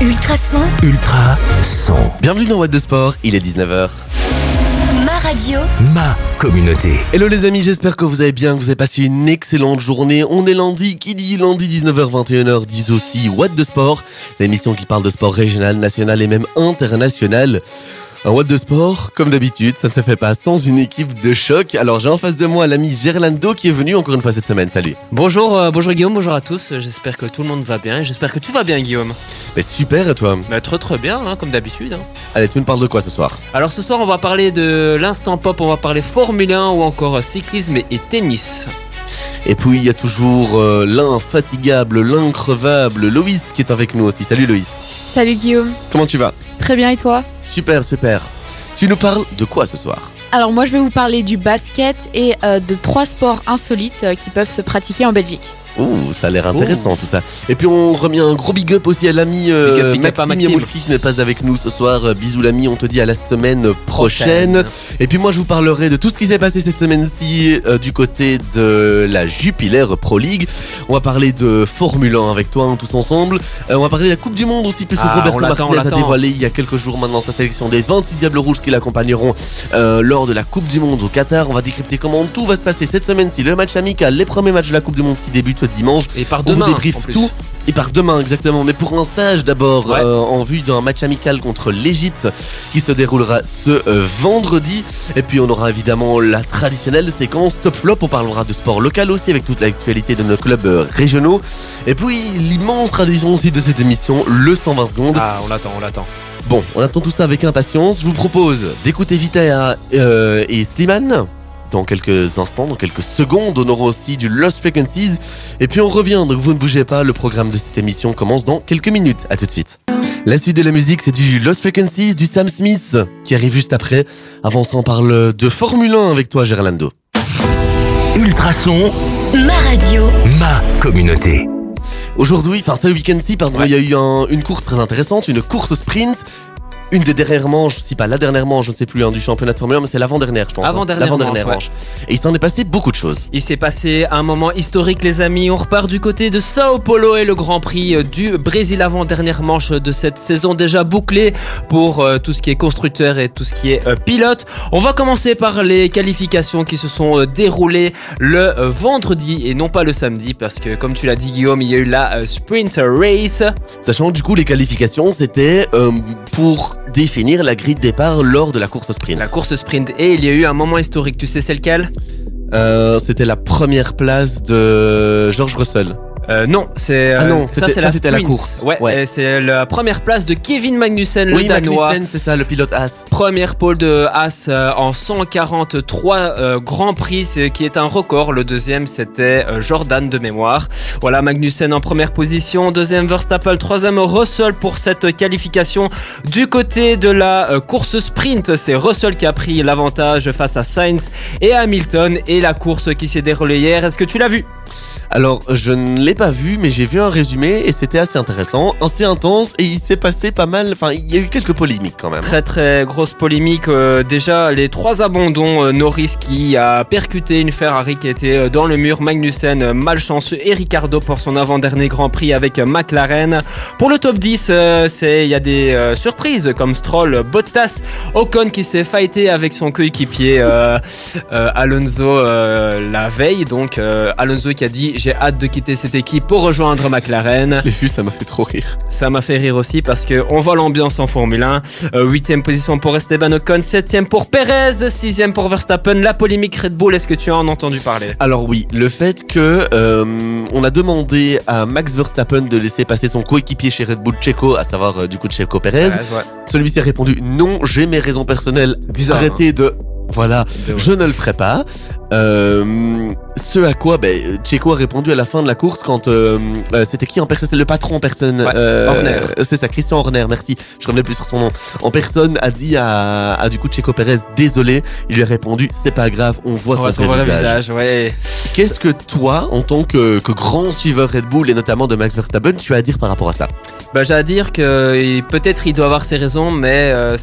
Ultrason, Ultra son. Bienvenue dans What de Sport, il est 19h. ma radio, Ma communauté. Hello les amis, j'espère que vous allez bien, que vous avez passé une excellente journée. On est lundi, qui dit lundi 19h, 21h, dit aussi What de Sport, l'émission qui parle de sport régional, national et même international. Un What de Sport, comme d'habitude, ça ne se fait pas sans une équipe de choc. Alors j'ai en face de moi l'ami Gerlando qui est venu encore une fois cette semaine, salut. Bonjour, euh, bonjour Guillaume, bonjour à tous. J'espère que tout le monde va bien et j'espère que tu vas bien Guillaume. Mais super et toi Bah, très très bien, hein, comme d'habitude. hein. Allez, tu nous parles de quoi ce soir Alors ce soir on va parler de l'instant pop, on va parler Formule 1 ou encore cyclisme et tennis. Et puis il y a toujours euh, l'infatigable, l'increvable Loïs qui est avec nous aussi. Salut Loïs. Salut Guillaume, Comment tu vas? Très bien et toi? Super, super. Tu nous parles de quoi ce soir Alors moi je vais vous parler du basket et euh, de trois sports insolites euh, qui peuvent se pratiquer en Belgique. Ouh, ça a l'air intéressant tout ça. Et puis on remet un gros big up aussi à l'ami euh, Maxime qui n'est pas avec nous ce soir. Euh, Bisous l'ami, on te dit à la semaine prochaine. Et puis moi je vous parlerai de tout ce qui s'est passé cette semaine-ci euh, du côté de la Jupiler Pro League. On va parler de Formule 1 avec toi hein, tous ensemble. Euh, on va parler de la Coupe du Monde aussi puisque Ah, Roberto Martinez a dévoilé il y a quelques jours maintenant sa sélection des 26 Diables Rouges qui l'accompagneront lors de la Coupe du Monde au Qatar. On va décrypter comment tout va se passer cette semaine-ci. Le match amical, les premiers matchs de la Coupe du Monde qui débutent dimanche. Et par On demain vous débriefe tout. Et par demain exactement, mais pour un stage d'abord Ouais. euh, en vue d'un match amical contre l'Égypte qui se déroulera ce euh, vendredi. Et puis on aura évidemment la traditionnelle séquence top flop. On parlera de sport local aussi avec toute l'actualité de nos clubs euh, régionaux. Et puis l'immense tradition aussi de cette émission, le 120 secondes. Ah, on l'attend, on l'attend. Bon, on attend tout ça avec impatience. Je vous propose d'écouter Vita et Slimane. Dans quelques instants, dans quelques secondes, on aura aussi du Lost Frequencies. Et puis on revient, donc vous ne bougez pas, le programme de cette émission commence dans quelques minutes. À tout de suite. La suite de la musique, c'est du Lost Frequencies, du Sam Smith, qui arrive juste après. Avant ça, on parle de Formule 1 avec toi, Gerlando. Ultra son. ma radio, Ma communauté. Aujourd'hui, enfin ce week-end-ci, pardon, Ouais. il y a eu un- une course très intéressante, une course sprint. Une des dernières manches, si pas la dernière manche, je ne sais plus, hein, du championnat de Formule 1, mais c'est l'avant-dernière, je pense. hein. Avant-dernière manche, manche. Et il s'en est passé beaucoup de choses. Il s'est passé un moment historique les amis, on repart du côté de Sao Paulo et le Grand Prix euh, du Brésil avant dernière manche de cette saison déjà bouclée pour euh, tout ce qui est constructeur et tout ce qui est euh, pilote. On va commencer par les qualifications qui se sont euh, déroulées le vendredi et non pas le samedi parce que comme tu l'as dit Guillaume, il y a eu la euh, Sprint Race. Sachant du coup, les qualifications, c'était pour définir la grille de départ lors de la course sprint. La course sprint et il y a eu un moment historique, tu sais c'est lequel? Euh, c'était la première place de George Russell. Euh, non, c'est Ah euh, non, ça c'était- ça, la course. Ouais, Ouais. et c'est la première place de Kevin Magnussen, le danois. Magnussen, c'est ça, le pilote As. Première pole de As euh, en 143 euh, Grands Prix, c'est- qui est un record. Le deuxième, c'était Jordan de mémoire. Voilà, Magnussen en première position. Deuxième, Verstappen. Troisième, Russell pour cette qualification. Du côté de la course sprint, c'est Russell qui a pris l'avantage face à Sainz et Hamilton. Et la course qui s'est déroulée hier, est-ce que tu l'as vu? Alors, je ne l'ai pas vu, mais j'ai vu un résumé et c'était assez intéressant, assez intense et il s'est passé pas mal. Enfin, il y a eu quelques polémiques quand même. Très très grosse polémique. euh, déjà les trois abandons, euh, Norris qui a percuté une Ferrari qui était euh, dans le mur, Magnussen malchanceux et Ricardo pour son avant-dernier Grand Prix avec McLaren. Pour le top 10, euh, c'est il y a des surprises comme Stroll, Bottas, Ocon qui s'est fighté avec son coéquipier Alonso la veille. Donc Alonso qui a dit j'ai hâte de quitter cette équipe pour rejoindre McLaren. Je l'ai vu, ça m'a fait trop rire. Ça m'a fait rire aussi parce que on voit l'ambiance en Formule 1. Euh, Huitième position pour Esteban Ocon, septième pour Perez, sixième pour Verstappen. La polémique Red Bull, est-ce que tu en as entendu parler? Alors oui, le fait que euh, on a demandé à Max Verstappen de laisser passer son coéquipier chez Red Bull Checo, à savoir euh, du coup Checo Perez, Perez, ouais. celui-ci a répondu non, j'ai mes raisons personnelles. Bizarre. Arrêtez de voilà, De- je ne le ferai pas. Euh, ce à quoi ben, Checo a répondu à la fin de la course quand euh, euh, c'était qui en personne? C'était le patron en personne. Ouais, Horner. C'est ça, Christian Horner, merci. Je revenais plus sur son nom. En personne a dit à, à du coup Checo Perez désolé. Il lui a répondu c'est pas grave, on voit On son vrai visage, ouais. Qu'est-ce que toi, en tant que, que grand suiveur Red Bull et notamment de Max Verstappen, tu as à dire par rapport à ça? Bah, j'ai à dire que il- peut-être il doit avoir ses raisons, mais. euh,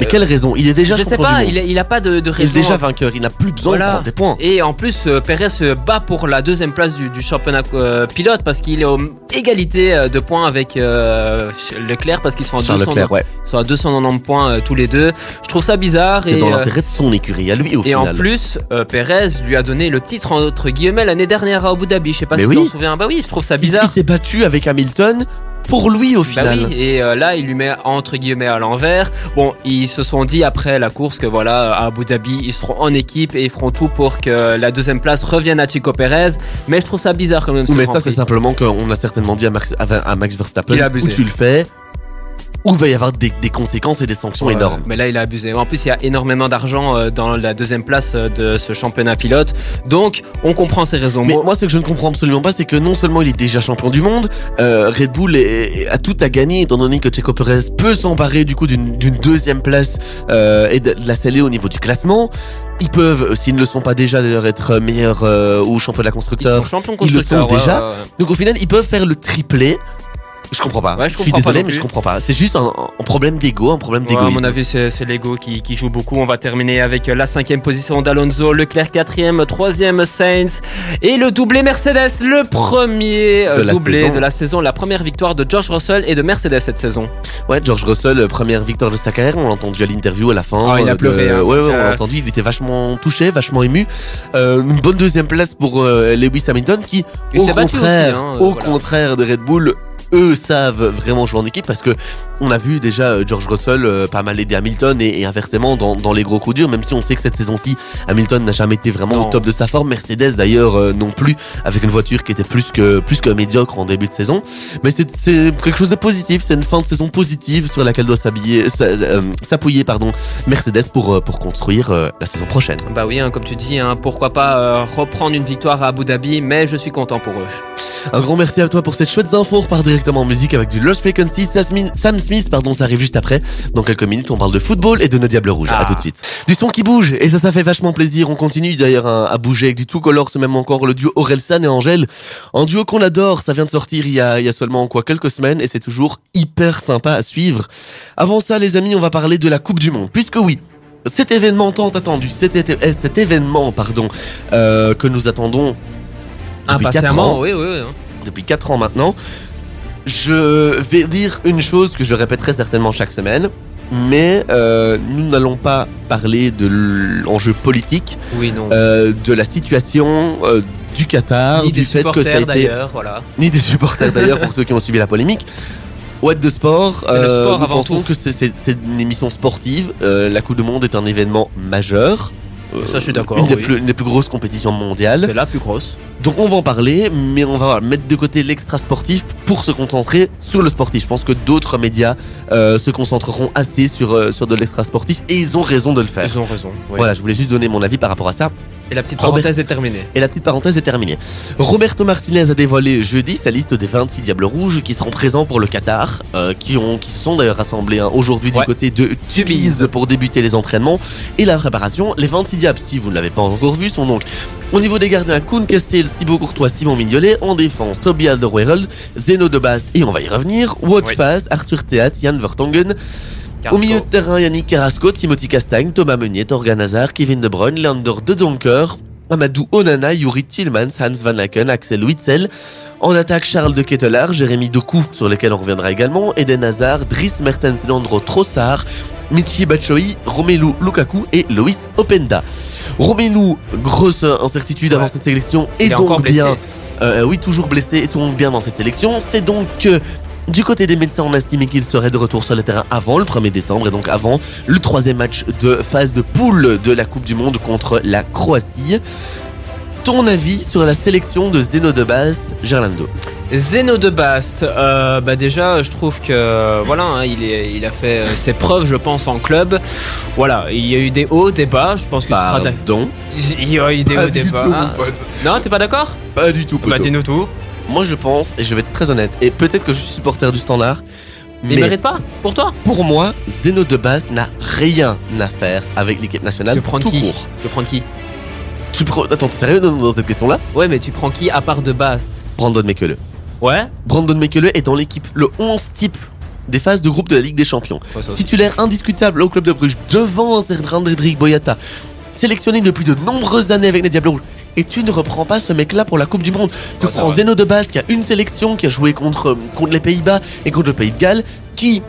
Mais quelle raison? Il est déjà Je sais pas, du monde. il, il a pas de, de Il est raison. déjà vainqueur, il n'a plus besoin Voilà. de prendre des points. Et en plus, euh, Perez se bat pour la deuxième place du, du championnat euh, pilote parce qu'il est en égalité euh, de points avec euh, Leclerc parce qu'ils sont, à Charles 200 Leclerc, ouais. ils sont à 290 points euh, tous les deux. Je trouve ça bizarre. C'est Et, dans euh, l'intérêt de son écurie, à lui au et en final. plus, euh, Perez lui a donné le titre entre guillemets l'année dernière à Abu Dhabi. Je sais pas Mais si oui. tu t'en souviens. Bah oui, je trouve ça Il- bizarre. Il s'est battu avec Hamilton pour lui au Bah final. oui, et euh, là il lui met entre guillemets à l'envers. Bon, ils se sont dit après la course que voilà, à Abu Dhabi, ils seront en équipe et ils feront tout pour que la deuxième place revienne à Chico Perez. Mais je trouve ça bizarre quand même. mais ça, c'est simplement qu'on a certainement dit à Max, à- à Max Verstappen Il a abusé. où tu le fais, où il va y avoir des, des conséquences et des sanctions Ouais, énormes. Mais là, il a abusé. En plus, il y a énormément d'argent euh, dans la deuxième place euh, de ce championnat pilote. Donc, on comprend ses raisons. Mais Moi- moi, ce que je ne comprends absolument pas, c'est que non seulement il est déjà champion du monde, euh, Red Bull est- a tout à gagner, étant donné que Checo Perez peut s'emparer du coup d'une deuxième place euh, et de de la sceller au niveau du classement. Ils peuvent, euh, s'ils ne le sont pas déjà, d'ailleurs être meilleurs euh, au championnat ils constructeur. sont champions ils le sont déjà. ouais, ouais. Donc au final, ils peuvent faire le triplé. Je comprends pas. Ouais, je suis désolé, mais je comprends pas. C'est juste un, un problème d'ego, un problème Ouais, à mon avis, c'est l'ego qui, qui joue beaucoup. On va terminer avec la cinquième position d'Alonso, Leclerc quatrième, troisième Sainz et le doublé Mercedes, le premier euh, De doublé de la saison, la première victoire de George Russell et de Mercedes cette saison. Ouais, George Russell, euh, première victoire de sa carrière, on l'a entendu à l'interview à la fin. Ah, il a euh, pleuré, de- hein, ouais, on l'a entendu, il était vachement touché, vachement ému. Euh, une bonne deuxième place pour euh, Lewis Hamilton qui, Il au contraire, aussi, hein, au voilà. contraire de Red Bull, eux savent vraiment jouer en équipe parce que on a vu déjà euh, George Russell euh, pas mal aider Hamilton et, et inversement dans, dans les gros coups durs, même si on sait que cette saison-ci, Hamilton n'a jamais été vraiment Non. au top de sa forme. Mercedes d'ailleurs euh, non plus, avec une voiture qui était plus que, plus que médiocre en début de saison. Mais c'est quelque chose de positif, c'est une fin de saison positive sur laquelle doit euh, s'appuyer pardon, Mercedes pour, pour construire la saison prochaine. Bah oui, hein, comme tu dis, hein, pourquoi pas reprendre une victoire à Abu Dhabi, mais je suis content pour eux. Un grand merci à toi pour cette chouette info. On repart directement en musique avec du Lost Frequency. Sam- Smith, pardon, ça arrive juste après. Dans quelques minutes, on parle de football et de nos Diables Rouges. Ah. À tout de suite. Du son qui bouge, et ça, ça fait vachement plaisir. On continue d'ailleurs à, bouger avec du tout color, c'est même encore le duo Orelsan et Angèle. Un duo qu'on adore, ça vient de sortir il y a, il y a seulement quoi quelques semaines et c'est toujours hyper sympa à suivre. Avant ça, les amis, on va parler de la Coupe du Monde. Puisque oui, cet événement tant attendu, cet, eh, cet événement, pardon, euh, que nous attendons depuis 4 ans oui, oui. oui, hein. depuis 4 ans maintenant. Je vais dire une chose que je répéterai certainement chaque semaine, mais euh, nous n'allons pas parler de l'enjeu politique, Oui, non. euh, de la situation euh, du Qatar, Ni du des fait que ça a supporters été d'ailleurs, voilà. ni des supporters d'ailleurs pour ceux qui ont suivi la polémique. What de sport, le sport nous avant pensons tout. que c'est- une émission sportive. La Coupe du Monde est un événement majeur. Ça, je suis d'accord, Une, des oui. plus- une des plus grosses compétitions mondiales. C'est la plus grosse. Donc on va en parler, mais on va mettre de côté l'extra sportif pour se concentrer sur le sportif. Je pense que d'autres médias euh, se concentreront assez sur, euh, sur de l'extra sportif et ils ont raison de le faire. Ils ont raison. oui. Voilà, je voulais juste donner mon avis par rapport à ça. Et la petite Robert- parenthèse est terminée. Et la petite parenthèse est terminée. Roberto Martinez a dévoilé jeudi sa liste des 26 Diables Rouges qui seront présents pour le Qatar, euh, qui, ont, qui se sont d'ailleurs rassemblés hein, aujourd'hui du côté de Tubize pour débuter les entraînements et la préparation. Les 26 Diables, si vous ne l'avez pas encore vu, sont donc au niveau des gardiens Koun Castel, Thibaut Courtois, Simon Mignolet, en défense Toby Alderweireld, Zeno de Bast et on va y revenir, Oui. Faes, Arthur Theat, Jan Vertongen, au milieu de terrain, Yannick Carrasco, Timothy Castagne, Thomas Meunier, Torgan Hazard, Kevin De Bruyne, Leander De Donker, Amadou Onana, Yuri Tillmans, Hans Van Laken, Axel Witzel. En attaque, Charles de Ketelaar, Jérémy Doku, sur lesquels on reviendra également, Eden Hazard, Dries Mertens, Leandro Trossard, Michi Batshuayi, Romelu Lukaku et Loïs Openda. Romelu, grosse incertitude avant cette sélection, et Il donc bien euh, oui, toujours blessé et donc bien dans cette sélection. C'est donc que du côté des médecins, on a estimé qu'il serait de retour sur le terrain avant le 1er décembre et donc avant le troisième match de phase de poule de la Coupe du Monde contre la Croatie. Ton avis sur la sélection de Zeno de Bast, Gerlando Zeno de Bast, euh, bah déjà je trouve que voilà, hein, il, est, il a fait euh, ses preuves je pense en club. Voilà, il y a eu des hauts, des bas, je pense que tu seras d'ac- Pardon Il y a eu des Pas hauts, des bas. tout, mon pote. Non, t'es pas d'accord? Pas du tout, Bah poteau. dis-nous tout. Moi, je pense, et je vais être très honnête, et peut-être que je suis supporter du standard, Il mais mérite pas Pour toi pour moi, Zeno de Bast n'a rien à faire avec l'équipe nationale Tu prends tout qui court. Tu prends qui Tu prends... Attends, t'es sérieux dans, dans cette question-là Ouais, mais tu prends qui à part de Bast Brandon Mekele. Ouais. Brandon Mekele est dans l'équipe, le 11 type des phases de groupe de la Ligue des Champions. Ouais. Titulaire indiscutable au club de Bruges devant Zerdran Boyata, sélectionné depuis de nombreuses années avec les Diables Rouges. Et tu ne reprends pas ce mec-là pour la Coupe du Monde. Tu Ouais, prends. Zeno de Bas qui a une sélection, qui a joué contre, contre les Pays-Bas et contre le Pays de Galles, qui,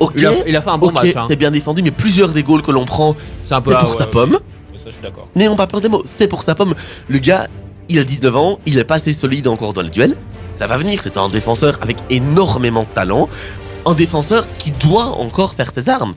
ok, Il a, il a fait un bon match. hein. c'est bien défendu, mais plusieurs des goals que l'on prend, C'est pour sa ouais, pomme. ouais. Ça, je suis d'accord. N'ayons pas peur des mots, c'est pour sa pomme. Le gars, il a 19 ans, il est pas assez solide encore dans les duels. Ça va venir, c'est un défenseur avec énormément de talent. Un défenseur qui doit encore faire ses armes.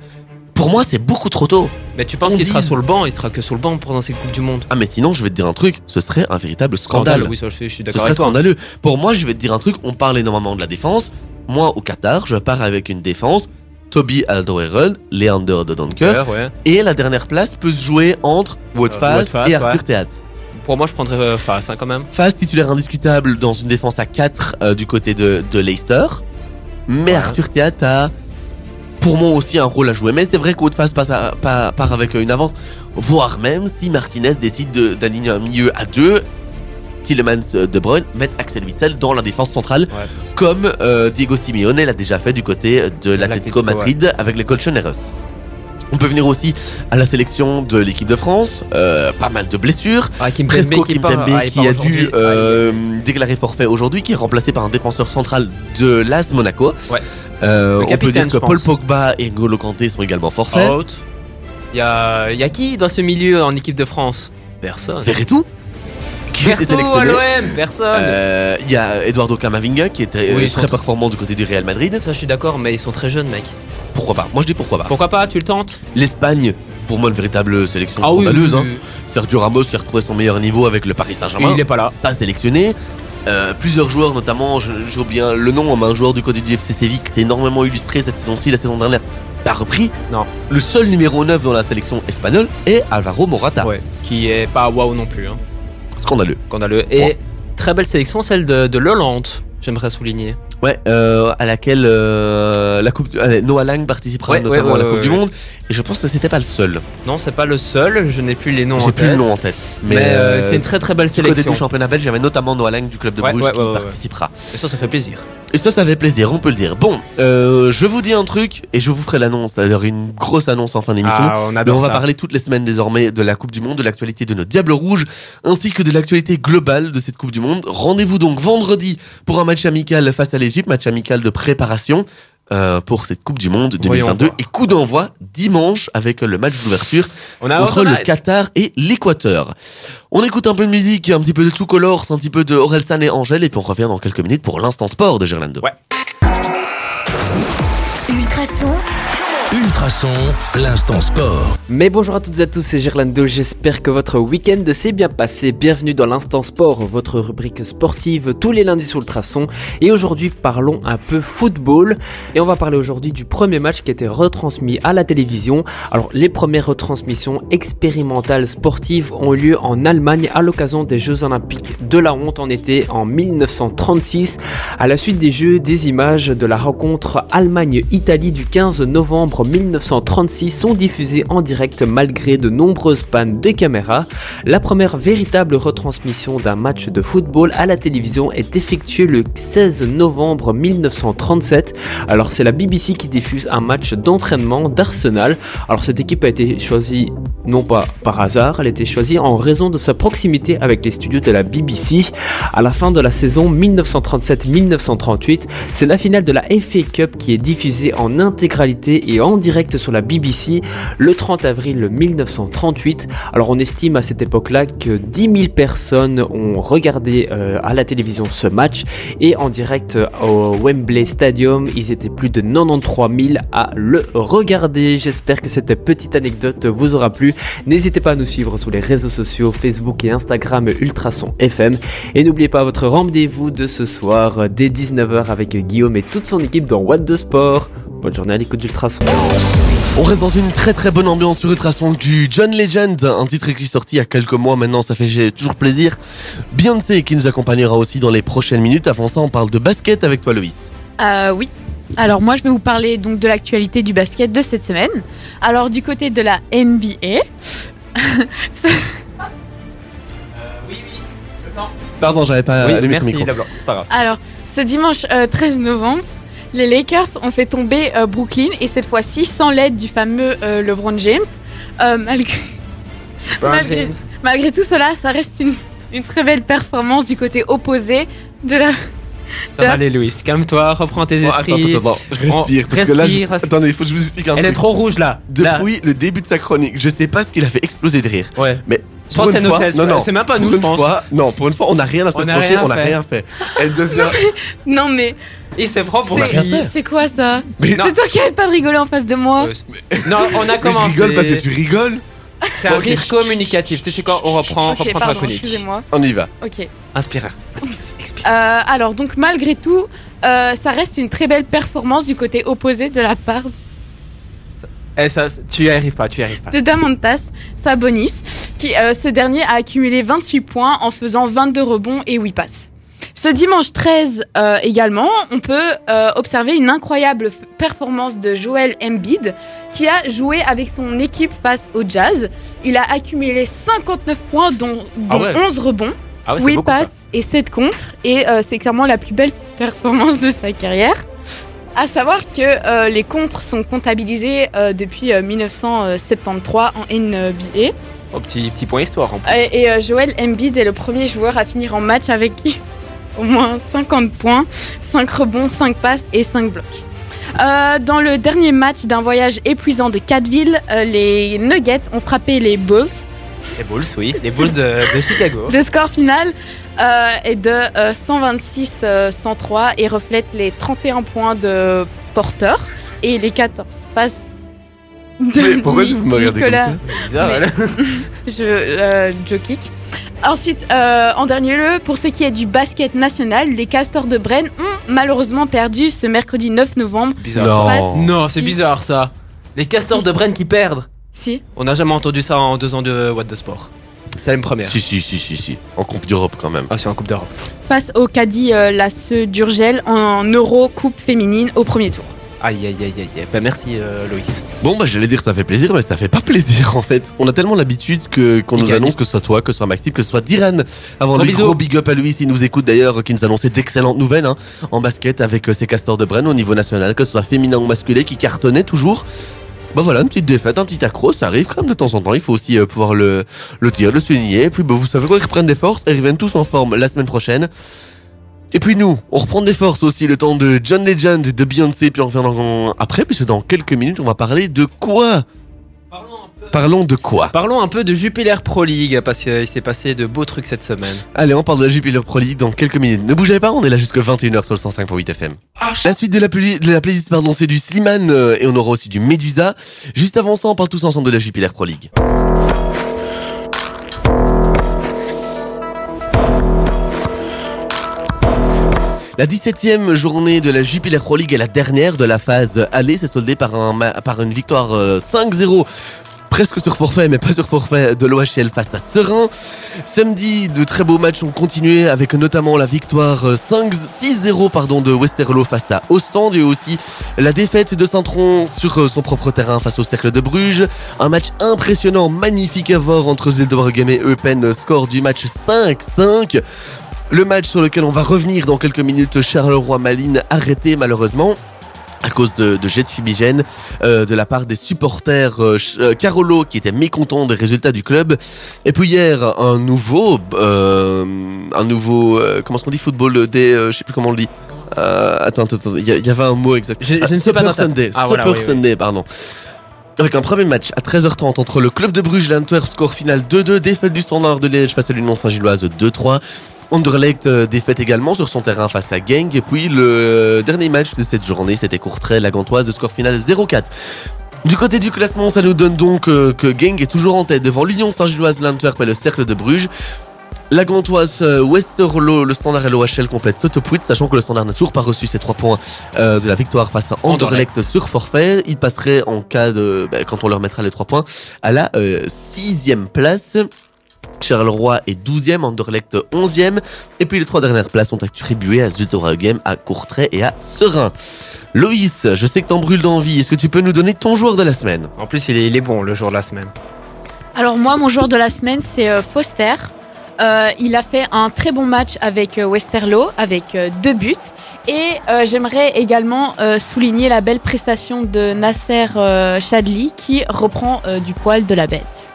Pour moi, c'est beaucoup trop tôt. Mais tu penses qu'il sera sur le banc Il sera que sur le banc pendant ces Coupes du Monde. Ah, mais sinon, je vais te dire un truc, ce serait un véritable scandale. Oui, ça, je suis, d'accord serait avec toi. scandaleux. Pour moi, je vais te dire un truc, on parle énormément de la défense. Moi, au Qatar, je pars avec une défense. Toby Alderweireld, Leander de. Ouais, ouais. Et la dernière place peut se jouer entre Wout Euh, et Arthur ouais. Théat. Pour moi, je prendrais euh, face hein, quand même. Faz titulaire indiscutable dans une défense à 4 euh, du côté de, de Leicester. Mais Ouais. Arthur Théat a pour moi aussi un rôle à jouer. Mais c'est vrai qu'Aude Faz passe à- part avec une avance. Voire même si Martinez décide de- d'aligner un milieu à 2. Tillemans euh, De Bruyne met Axel Witsel dans la défense centrale, Ouais. comme euh, Diego Simeone l'a déjà fait du côté de l'Atlético Madrid avec les Colchoneros. On peut venir aussi à la sélection de l'équipe de France, euh, pas mal de blessures. Ah, Kim Presco qui ah, qui a dû déclarer forfait aujourd'hui, qui est remplacé par un défenseur central de l'AS Monaco. Ouais. Euh, on peut dire que Paul. Pogba et N'Golo Kanté sont également forfaits. out. Il y a, il y a qui dans ce milieu en équipe de France? Personne. Verretou qui était sélectionné. l'OM, personne. Euh, Il y a Eduardo Camavinga qui était euh, Oui, très performant du côté du Real Madrid. Ça, je suis d'accord, mais ils sont très jeunes, mec. Pourquoi pas? Moi je dis pourquoi pas. Pourquoi pas? Tu le tentes? L'Espagne, pour moi une véritable sélection Ah scandaleuse. oui, hein. Sergio Ramos qui a retrouvé son meilleur niveau avec le Paris Saint-Germain. il est pas là. pas sélectionné. Euh, plusieurs joueurs, notamment, j'ai oublié le nom, mais un joueur du côté du FC Séville qui s'est énormément illustré cette saison-ci, la saison dernière, pas repris. Non. Le seul numéro 9 dans la sélection espagnole est Alvaro Morata. Ouais. Qui est pas waouh non plus. Hein. Scandaleux. Scandaleux. Et très belle sélection, celle de, de l'Hollande, j'aimerais souligner. Ouais, euh, à laquelle euh, la coupe, allez, Noah Lang participera Ouais, notamment ouais, à la Coupe du. Monde. Et je pense que c'était pas le seul. Non, c'est pas le seul, je n'ai plus les noms en J'ai plus le nom en tête. Mais, euh, c'est une très très belle du côté sélection. du championnat belge, avait notamment Noah Lang du club de Bruges qui participera. Et ça, ça fait plaisir. Et ça, ça fait plaisir, on peut le dire. Bon, euh, je vous dis un truc et je vous ferai l'annonce, c'est-à-dire une grosse annonce en fin d'émission. Ah, on adore on va ça. parler toutes les semaines désormais de la Coupe du Monde, de l'actualité de nos Diables Rouges, ainsi que de l'actualité globale de cette Coupe du Monde. Rendez-vous donc vendredi pour un match amical face à l'Égypte, match amical de préparation euh, pour cette Coupe du Monde Voyons 2022. voir. Et coup d'envoi dimanche avec le match d'ouverture entre le Qatar et l'Équateur. On écoute un peu de musique, un petit peu de Two Colors, un petit peu de Orelsan et Angèle, et puis on revient dans quelques minutes pour l'instant sport de Gerlando. Ouais. Ultrason, Ultrason, l'instant sport. Mais bonjour à toutes et à tous, c'est Gerlando, j'espère que votre week-end s'est bien passé. Bienvenue dans l'Instant Sport, votre rubrique sportive tous les lundis sur Ultrason. Et aujourd'hui, parlons un peu football. Et on va parler aujourd'hui du premier match qui a été retransmis à la télévision. Alors, les premières retransmissions expérimentales sportives ont eu lieu en Allemagne à l'occasion des Jeux Olympiques de la honte en été en 1936. À la suite des Jeux, des images de la rencontre Allemagne-Italie du 15 novembre 1936 sont diffusées en direct malgré de nombreuses pannes de caméras. La première véritable retransmission d'un match de football à la télévision est effectuée le 16 novembre 1937. Alors c'est la BBC qui diffuse un match d'entraînement d'Arsenal. Alors cette équipe a été choisie non pas par hasard, elle a été choisie en raison de sa proximité avec les studios de la BBC. À la fin de la saison 1937-1938, c'est la finale de la FA Cup qui est diffusée en intégralité et en direct sur la BBC le 30 avril 1938. Alors on estime à cette époque-là que 10 000 personnes ont regardé euh, à la télévision ce match et en direct euh, au Wembley Stadium, ils étaient plus de 93 000 à le regarder. J'espère que cette petite anecdote vous aura plu. N'hésitez pas à nous suivre sur les réseaux sociaux Facebook et Instagram Ultrason FM et n'oubliez pas votre rendez-vous de ce soir euh, dès 19h avec Guillaume et toute son équipe dans What the Sport. Bonne journée à l'écoute d'Ultrason. On reste dans une très très bonne ambiance sur Ultrason du John Legend, un titre qui est sorti il y a quelques mois maintenant, ça fait toujours plaisir. Beyoncé qui nous accompagnera aussi dans les prochaines minutes. Avant ça, on parle de basket avec toi, Loïs. Euh, oui. Alors moi je vais vous parler donc de l'actualité du basket de cette semaine. Alors du côté de la NBA, c'est- Pardon, j'avais pas Oui, allumé merci, micro. Pas grave. alors Ce dimanche euh, 13 novembre, les Lakers ont fait tomber euh, Brooklyn et cette fois-ci sans l'aide du fameux euh, LeBron James. Euh, malgré, malgré, malgré tout cela, ça reste une, une très belle performance du côté opposé de la. Ça va aller, Louis. Calme-toi, reprends tes Bon, attends, esprits. attends, attends, respire. On- Parce que là, je- respire, attendez, il faut que je vous explique un Elle est truc. trop rouge là. Là. Depuis le début de sa chronique, je sais pas ce qu'il a fait exploser de rire. Ouais. Mais Je pour pense c'est nos tests. non, non, C'est même pas pour nous, je une pense. fois- non, pour une fois, on n'a rien à se On reprocher, rien on n'a fait. rien fait. Elle devient. Non mais Il s'est propre pour On c'est quoi ça Mais Non. C'est toi qui arrête pas de rigoler en face de moi. Euh, Non, on a Mais je commencé. rigole parce que tu rigoles. C'est un rire communicatif. Tu sais quoi On reprend, ok, reprend ta chronique. excusez-moi. On y va. Ok. Inspire. Euh, alors donc malgré tout, euh, ça reste une très belle performance du côté opposé de la part Eh, ça, tu y arrives pas, tu y arrives pas. de Damantas Sabonis, qui euh, ce dernier a accumulé 28 points en faisant 22 rebonds et 8 passes. Ce dimanche 13 euh, également, on peut euh, observer une incroyable performance de Joel Embiid qui a joué avec son équipe face au Jazz. Il a accumulé 59 points dont, Ah dont ouais. 11 rebonds. Ah ouais, c'est 8 beaucoup ça. passes et 7 contre. Et euh, c'est clairement la plus belle performance de sa carrière. À savoir que euh, les contres sont comptabilisés euh, depuis euh, 1973 en NBA. Oh, petit, petit point histoire en plus. Et, Joel Embiid est le premier joueur à finir en match avec au moins 50 points, 5 rebonds, 5 passes et 5 blocs. Euh, dans le dernier match d'un voyage épuisant de 4 villes, euh, les Nuggets ont frappé les Bulls. Les Bulls, oui. Les Bulls de, de Chicago. Le score final euh, est de 126-103 et reflète les 31 points de Porter et les 14 passes de Mais pourquoi Ni- vous me regardez comme ça Bizarre, Mais- voilà. je, euh, Joe Kick. Ensuite, euh, en dernier lieu, pour ce qui est du basket national, les Castors de Brenne ont malheureusement perdu ce mercredi 9 novembre. Bizarre. Non. C'est bizarre ça. Les castors de. Brenne qui perdent. Si. On n'a jamais entendu ça en deux ans de What the Sport. C'est la première. Si, si, si, si, si. En Coupe d'Europe quand même. Ah, c'est en Coupe d'Europe. Face au caddie euh, Lasse d'Urgel en Euro Coupe féminine au premier tour. Aïe, aïe, aïe, aïe. aïe. Bah, merci, euh, Loïs. Bon, bah, j'allais dire ça fait plaisir, mais ça fait pas plaisir en fait. On a tellement l'habitude que qu'on Il nous gagne. annonce que ce soit toi, que ce soit Maxime, que ce soit Diran. Avant Gros lui, bisous. gros big up à lui s'il nous écoute d'ailleurs, qui nous annonçait d'excellentes nouvelles hein, en basket avec euh, ses castors de Brenne au niveau national, que ce soit féminin ou masculin, qui cartonnait toujours. Bah voilà, une petite défaite, un petit accro, ça arrive quand même de temps en temps. Il faut aussi euh, pouvoir le, le dire, le souligner. Et puis, bah, vous savez quoi, ils reprennent des forces et reviennent tous en forme la semaine prochaine. Et puis nous, on reprend des forces aussi le temps de John Legend, de Beyoncé, puis on revient dans- après, puisque dans quelques minutes, on va parler de quoi? Parlons de quoi Parlons un peu de Jupiler Pro League parce qu'il s'est passé de beaux trucs cette semaine. Allez, on parle de la Jupiler Pro League dans quelques minutes. Ne bougez pas, on est là jusqu'à 21h sur le 105.8 FM. La suite de la, pli- de la playlist, pardon, c'est du Slimane euh, et on aura aussi du Medusa. Juste avant ça, on parle tous ensemble de la Jupiler Pro League. La 17e journée de la Jupiler Pro League est la dernière de la phase aller. C'est soldé par, un, par une victoire euh, 5-0 presque sur forfait, mais pas sur forfait de l'OHL face à Serein. Samedi, de très beaux matchs ont continué avec notamment la victoire euh, 5 6-0 pardon, de Westerlo face à Ostende et aussi la défaite de Saint-Tron sur euh, son propre terrain face au Cercle de Bruges. Un match impressionnant, magnifique à voir entre Zildeborgem et Eupen, score du match 5-5. Le match sur lequel on va revenir dans quelques minutes, Charleroi-Malines arrêté malheureusement à cause de, de jets de fumigène euh, de la part des supporters euh, euh, Carolo qui étaient mécontents des résultats du club. Et puis hier, un nouveau, euh, un nouveau, comment est-ce qu'on dit football des, je sais plus comment on le dit. Attends, attends, attends, il y, avait un mot exact. Je- je Ah, ne sais pas Sunday, Ah, voilà, oui. Sunday, pardon. Avec un premier match à 13h30 entre le club de Bruges et l'Antwerp, score final 2-2, défaite du Standard de Liège face à l'Union Saint-Gilloise 2-3. Anderlecht euh, défaite également sur son terrain face à Genk. Et puis le dernier match de cette journée, c'était Courtrai, la Gantoise, score final 0-4. Du côté du classement, ça nous donne donc euh, que Genk est toujours en tête devant l'Union Saint-Gilloise, l'Antwerp et le Cercle de Bruges. La Gantoise, euh, Westerlo, le Standard et l'OHL complètent ce top 8, sachant que le Standard n'a toujours pas reçu ses 3 points euh, de la victoire face à Anderlecht sur forfait. Il passerait en cas de, ben, quand on leur mettra les 3 points, à la 6 place. Charleroi est 12e, Anderlecht 11e. Et puis les trois dernières places sont attribuées à Zutoragem, à Courtrai et à Serein. Loïs, je sais que t'en brûles d'envie. Est-ce que tu peux nous donner ton joueur de la semaine? En plus, il est, il est bon le jour de la semaine. Alors moi, mon joueur de la semaine, c'est euh, Foster. euh, il a fait un très bon match avec euh, Westerlo, avec euh, deux buts. Et euh, j'aimerais également euh, souligner la belle prestation de Nasser euh, Chadli qui reprend euh, du poil de la bête.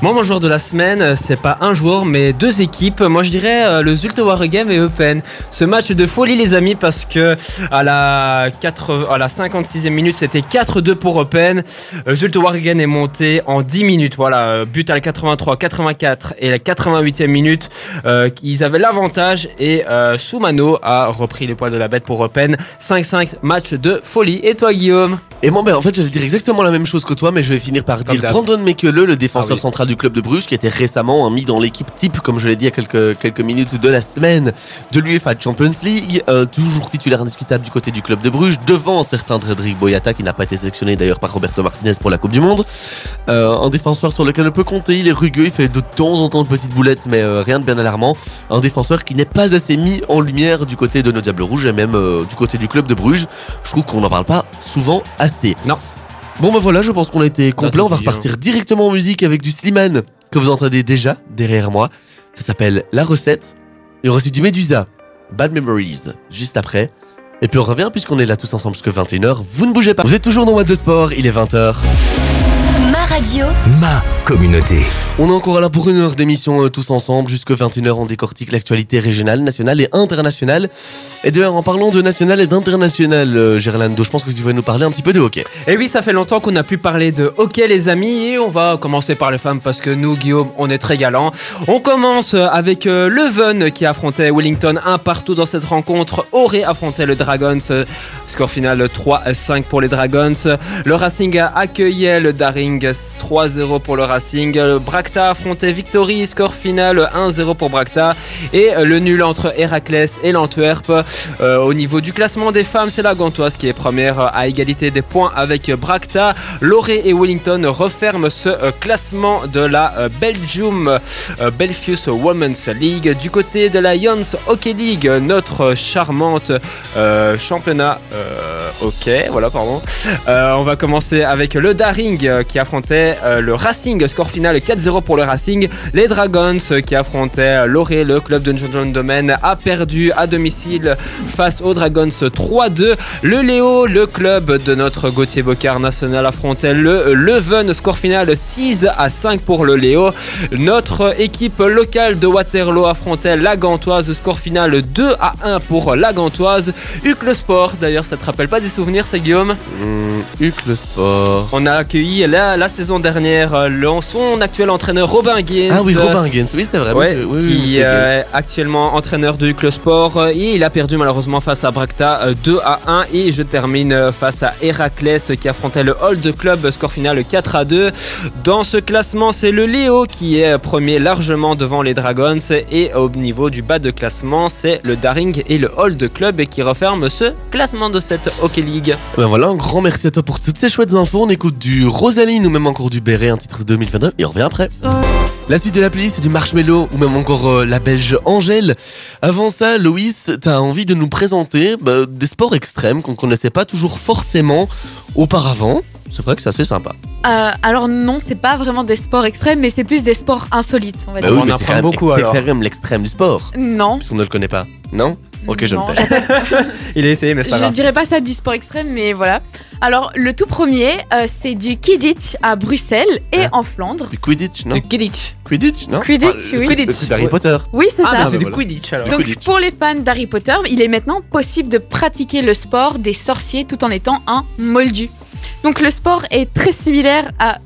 Moi, mon joueur de la semaine, euh, c'est pas un joueur, mais deux équipes. Moi, je dirais euh, le Zulte Waregem et Eupen. Ce match de folie, les amis, parce que à la, 4, à la 56e minute, c'était 4-2 pour Eupen. Euh, Zulte Waregem est monté en 10 minutes. Voilà, but à la 83, 84 et la 88e minute. Euh, ils avaient l'avantage et euh, Soumano a repris les poids de la bête pour Eupen. 5-5, match de folie. Et toi, Guillaume? Et moi, ben, en fait, j'allais dire exactement la même chose que toi, mais je vais finir par Comme dire. Brandon Mekele, le défenseur Ah oui. central du club de Bruges, qui était récemment hein, mis dans l'équipe type, comme je l'ai dit il y a quelques, quelques minutes de la semaine, de l'UEFA Champions League, toujours titulaire indiscutable du côté du club de Bruges, devant un certain Frédéric Boyata, qui n'a pas été sélectionné d'ailleurs par Roberto Martinez pour la Coupe du Monde. Euh, un défenseur sur lequel on peut compter, il est rugueux, il fait de temps en temps de petites boulettes, mais euh, rien de bien alarmant. Un défenseur qui n'est pas assez mis en lumière du côté de nos Diables Rouges et même euh, du côté du club de Bruges. Je trouve qu'on n'en parle pas souvent assez. Non. Bon bah voilà, je pense qu'on a été complet. On va dit, repartir directement en musique avec du Slimane que vous entendez déjà derrière moi. Ça s'appelle La Recette. Et on reçu du Medusa, Bad Memories, juste après. Et puis on revient puisqu'on est là tous ensemble jusqu'à 21h. Vous ne bougez pas. Vous êtes toujours dans What de Sport, il est 20h. Ma radio, Ma communauté. On est encore là pour une heure d'émission euh, tous ensemble. Jusqu'à 21h, on décortique l'actualité régionale, nationale et internationale. Et d'ailleurs, en parlant de national et d'international, euh, Gerlando, je pense que tu vas nous parler un petit peu de hockey. Et oui, ça fait longtemps qu'on a pu parler de hockey, les amis, et on va commencer par les femmes parce que nous, Guillaume, on est très galants. On commence avec euh, Leuven qui affrontait Wellington un partout dans cette rencontre. Aurait affronté le Dragons. euh, Score final 3-5 pour les Dragons. Le Racing accueillait le Daring 3-0 pour le Racing. Bracta affrontait Victory. Score final 1-0 pour Bracta. Et le nul entre Héraclès et l'Antwerp. Euh, au niveau du classement des femmes, c'est la Gantoise qui est première à égalité des points avec Bracta. Loré et Wellington referment ce euh, classement de la euh, Belgium Belfius Women's League. Du côté de la Jons Hockey League, notre charmante championnat euh, hockey, voilà, pardon. On va commencer avec le Daring qui affrontait euh, le Racing, score final 4-0 pour le Racing. Les Dragons euh, qui affrontaient Loré, le club de John John Domaine, a perdu à domicile face aux Dragons 3-2. Le Léo, le club de notre Gauthier Bocard national, affrontait le Leuven, score final 6 à 5 pour le Léo. Notre équipe locale de Waterloo affrontait la Gantoise, score final 2 à 1 pour la Gantoise. Huc le sport, d'ailleurs ça te rappelle pas des souvenirs ça Guillaume? Hum, Huc le sport. On a accueilli la, la saison dernière euh, son actuel entraîneur Robin Gaines. Ah oui, Robin Gaines, oui, c'est vrai. Ouais, oui, oui, qui Gaines. euh, est actuellement entraîneur de Huc le Sport euh, et il a perdu malheureusement face à Bracta euh, 2 à 1 et je termine face à Héraclès qui affrontait le Hold Club score final 4 à 2 dans ce classement c'est le Léo qui est premier largement devant les Dragons et au niveau du bas de classement c'est le Daring et le Hold Club qui referment ce classement de cette Hockey League Ben voilà, un grand merci à toi pour toutes ces chouettes infos. On écoute du Rosaline ou même encore du Béret, un titre 2022, et on revient après. La suite de la playlist, c'est du Marshmello ou même encore euh, la belge Angèle. Avant ça, Loïs, t'as envie de nous présenter bah, des sports extrêmes qu'on connaissait pas toujours forcément auparavant. C'est vrai que c'est assez sympa. Euh, alors non, c'est pas vraiment des sports extrêmes, mais c'est plus des sports insolites, on va Bah dire. on mais apprend c'est quand même- beaucoup. C'est quand même l'extrême du sport, Non. puisqu'on ne le connaît pas. Non? Ok, je me tais. il a essayé mais c'est pas Je grave dirais pas ça du sport extrême, mais voilà. Alors, le tout premier, euh, c'est du Kidditch à Bruxelles et Hein en Flandre. Du Quidditch, non Le Kidditch Quidditch, non Quidditch, Ah, le oui. truc- Quidditch, le truc d'Harry. Potter. Oui, c'est Ah ça. mais c'est bah du voilà. Quidditch alors Donc, Quidditch. pour les fans d'Harry Potter, il est maintenant possible de pratiquer le sport des sorciers tout en étant un moldu. Donc, le sport est très similaire à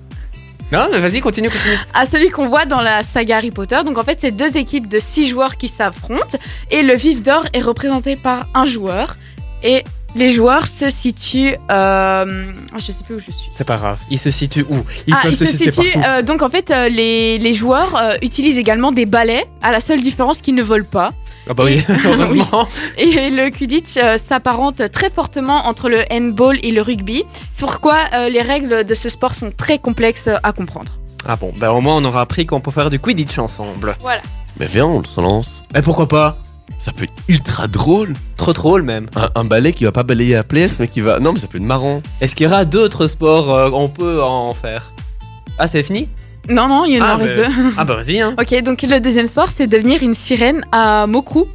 Non vas-y continue continue. À celui qu'on voit dans la saga Harry Potter. Donc en fait, c'est deux équipes de six joueurs qui s'affrontent. Et le vif d'or est représenté par un joueur. Et les joueurs se situent. euh, Je sais plus où je suis. C'est pas grave. Il se situe où? Il Ah, ils se, se situer situent. partout. euh, donc en fait, euh, les, les joueurs euh, utilisent également des balais, à la seule différence qu'ils ne volent pas. Ah bah oui, heureusement. Et le Quidditch euh, s'apparente très fortement entre le handball et le rugby. C'est pourquoi euh, les règles de ce sport sont très complexes à comprendre. Ah bon, bah au moins on aura appris qu'on peut faire du Quidditch ensemble. Mais viens, on se lance. Et pourquoi pas? Ça peut être ultra drôle. Trop drôle même. Un, un balai qui va pas balayer la place, mais qui va. Non, mais ça peut être marrant. Est-ce qu'il y aura d'autres sports euh, On peut en faire? Ah c'est fini? Non, non, il Ah, en reste mais- deux. Ah bah vas-y, hein. Ok, donc le deuxième sport, c'est devenir une sirène à Mokrou.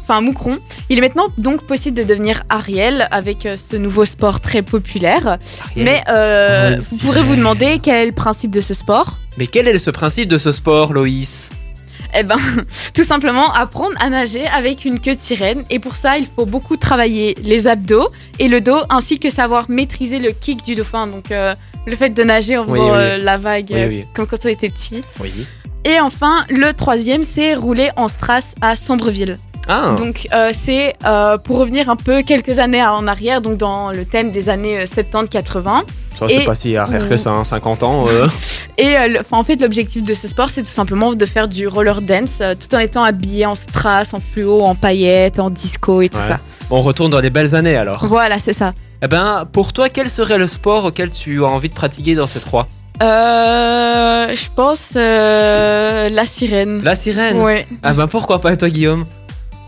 Enfin, Moucron. Il est maintenant donc possible de devenir Ariel avec euh, ce nouveau sport très populaire. Mais euh, Oh, vous pourrez vous demander quel est le principe de ce sport Mais quel est ce principe de ce sport, Loïs? Eh ben, tout simplement apprendre à nager avec une queue de sirène. Et pour ça, il faut beaucoup travailler les abdos et le dos, ainsi que savoir maîtriser le kick du dauphin. Donc, euh, le fait de nager en Oui, faisant oui. euh, la vague Oui, euh, comme quand on était petit. Oui. Et enfin, le troisième, c'est rouler en strass à Sombreville. Ah, Donc, euh, c'est euh, pour revenir un peu quelques années en arrière, donc dans le thème des années euh, 70-80. ça et- c'est pas si arrière que ça, hein, 50 ans. euh. Et euh, en fait, l'objectif de ce sport, c'est tout simplement de faire du roller dance euh, tout en étant habillé en strass, en fluo, en paillettes, en disco et tout Ouais. ça. On retourne dans les belles années alors. Voilà, c'est ça. Eh ben, pour toi, quel serait le sport auquel tu as envie de pratiquer dans ces trois? Euh, je pense euh, la sirène. La sirène? Ouais. Ah ben pourquoi pas toi, Guillaume?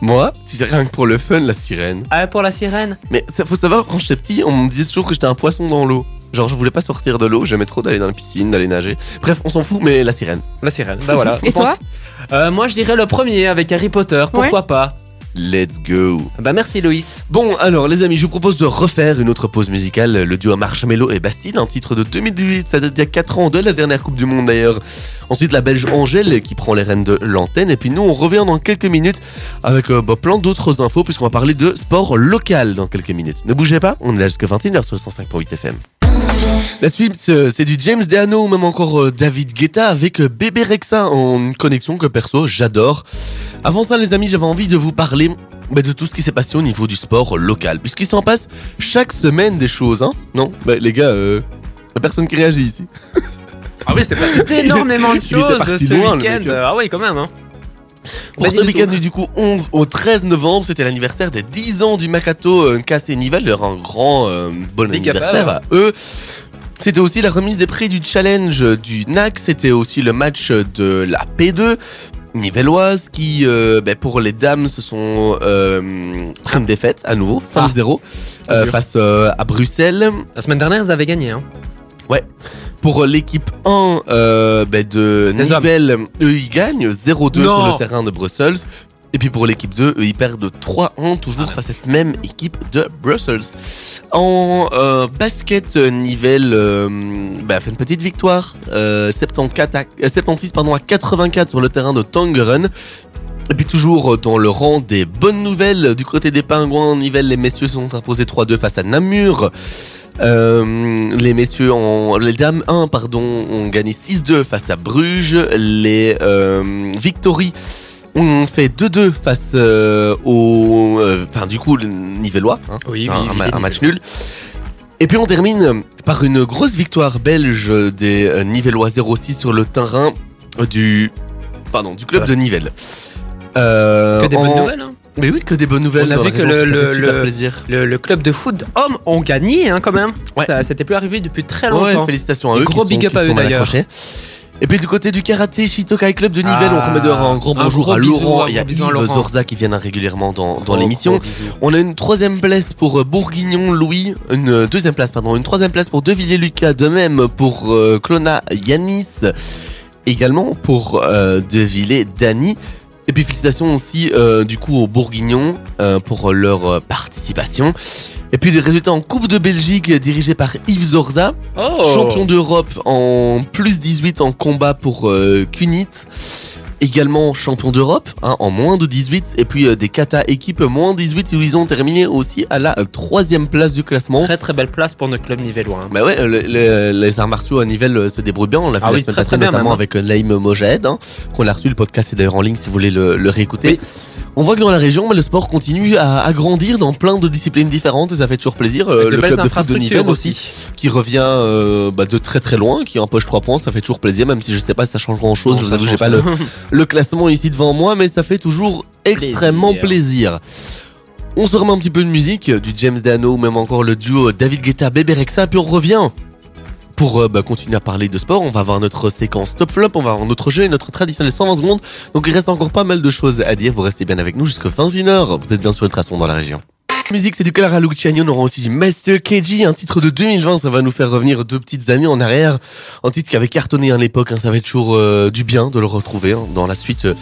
Moi, si c'est rien que pour le fun, la sirène. Ah, pour la sirène Mais ça, faut savoir, quand j'étais petit, on me disait toujours que j'étais un poisson dans l'eau. Genre, je voulais pas sortir de l'eau, j'aimais trop d'aller dans la piscine, d'aller nager. Bref, on s'en fout, mais la sirène. La sirène, bah voilà. Et Je pense toi? Que- Euh, Moi, je dirais le premier avec Harry Potter, pourquoi pas? Let's go. Bah merci, Loïs. Bon, alors les amis, je vous propose de refaire une autre pause musicale. Le duo Marshmello et Bastille, un titre de 2018, ça date d'il y a 4 ans, de la dernière Coupe du Monde d'ailleurs. Ensuite, la Belge Angèle qui prend les rênes de l'antenne. Et puis nous, on revient dans quelques minutes avec euh, bah, plein d'autres infos, puisqu'on va parler de sport local dans quelques minutes. Ne bougez pas, on est là jusqu'à 21h sur le 105.8 FM. La suite, euh, c'est du James Deano ou même encore euh, David Guetta avec euh, Bébé Rexa en connexion que perso j'adore. Avant ça, les amis, j'avais envie de vous parler bah, de tout ce qui s'est passé au niveau du sport local, puisqu'il s'en passe chaque semaine des choses, hein Non Bah, les gars, euh, y a personne qui réagit ici. Ah oui, c'est passé énormément de choses ce week-end. hein. Ah oui, quand même. Hein. Pour ce week-end du coup 11 au 13 novembre, c'était l'anniversaire des 10 ans du Makato euh, Cassé Nivel, leur un grand euh, bon Big anniversaire à eux. C'était aussi la remise des prix du challenge du NAC, c'était aussi le match de la P2 nivelloise qui, euh, ben, pour les dames, se sont euh, pris une défaite à nouveau, 5-0, euh, dur. face euh, à Bruxelles. La semaine dernière, ils avaient gagné. Hein. Pour l'équipe 1 euh, ben, de. Nivelles, eux ils gagnent 0-2 sur Non. le terrain de Brussels. Et puis pour l'équipe 2, eux ils perdent 3-1 toujours face à cette même équipe de Brussels. En euh, basket, euh, Nivelles euh, ben, fait une petite victoire, euh, 74 à- euh, 76 pardon, à 84 sur le terrain de Tongeren. Et puis toujours dans le rang des bonnes nouvelles, du côté des pingouins, Nivelles, les messieurs se sont imposés 3-2 face à Namur. Euh, les messieurs en les dames 1 pardon ont gagné 6-2 face à Bruges les euh, Victory ont fait 2-2 face euh, au euh, enfin du coup le Nivellois hein, Oui, un, un ma- un match nul et puis on termine par une grosse victoire belge des euh, Nivellois 0-6 sur le terrain du pardon du club Ouais. de Nivelles Euh, Que des bonnes en- nouvelles. Hein. Mais oui que des bonnes nouvelles On a vu que le- le- le- club de foot hommes ont gagné hein, quand même. Ouais. Ça c'était plus arrivé depuis très Ouais, longtemps. félicitations à eux. gros qui big up à eux, d'ailleurs. Et puis du côté du karaté Shitokai Club de Nivelles, Ah, on remet dehors un grand un bonjour gros à Laurent un et à gros Yves. Zorza qui viennent régulièrement dans, dans Gros, l'émission. gros. On a une troisième place pour euh, Bourguignon Louis, une euh, deuxième place pardon, une troisième place pour Devilliers Lucas, de même pour euh, Clona Yanis, également pour euh, Devillers Dany. Et puis félicitations aussi euh, du coup aux Bourguignons euh, pour leur euh, participation. Et puis les résultats en Coupe de Belgique dirigés par Yves Zorza. Oh. Champion d'Europe en plus 18 en combat pour Kunit. Également champion d'Europe hein, en moins de 18. Et puis euh, des kata équipes moins 18 où ils ont terminé aussi à la troisième place du classement. Très très belle place pour notre club nivellois. hein. Bah ouais, le- le- les arts martiaux à Nivelles euh, se débrouillent bien. On l'a vu Ah la oui, semaine très, passée, très notamment même, hein. avec euh, Naïm Mojahed, hein, qu'on a reçu. Le podcast est d'ailleurs en ligne si vous voulez le, le réécouter. Oui. On voit que dans la région, bah, le sport continue à, à grandir dans plein de disciplines différentes et ça fait toujours plaisir. Euh, le club de foot de Nivelles aussi qui revient euh, bah, de très très loin, qui empoche 3 points, ça fait toujours plaisir, même si je sais pas si ça change grand chose, Non, je vous avoue, j'ai pas le, le classement ici devant moi, mais ça fait toujours extrêmement plaisir. On se remet un petit peu de musique, du James Dano ou même encore le duo David Guetta, Bébé Rexa, puis on revient pour euh, bah, continuer à parler de sport. On va avoir notre séquence top flop, on va avoir notre jeu et notre traditionnel 120 secondes. Donc il reste encore pas mal de choses à dire. Vous restez bien avec nous jusqu'à 21h. Vous êtes bien sur Ultrason dans la région. Musique, c'est du Clara Luciani. On aura aussi du Master KG, un titre de 2020. Ça va nous faire revenir deux petites années en arrière. Un titre qui avait cartonné à l'époque. hein. Ça va être toujours euh, du bien de le retrouver hein, dans la suite euh,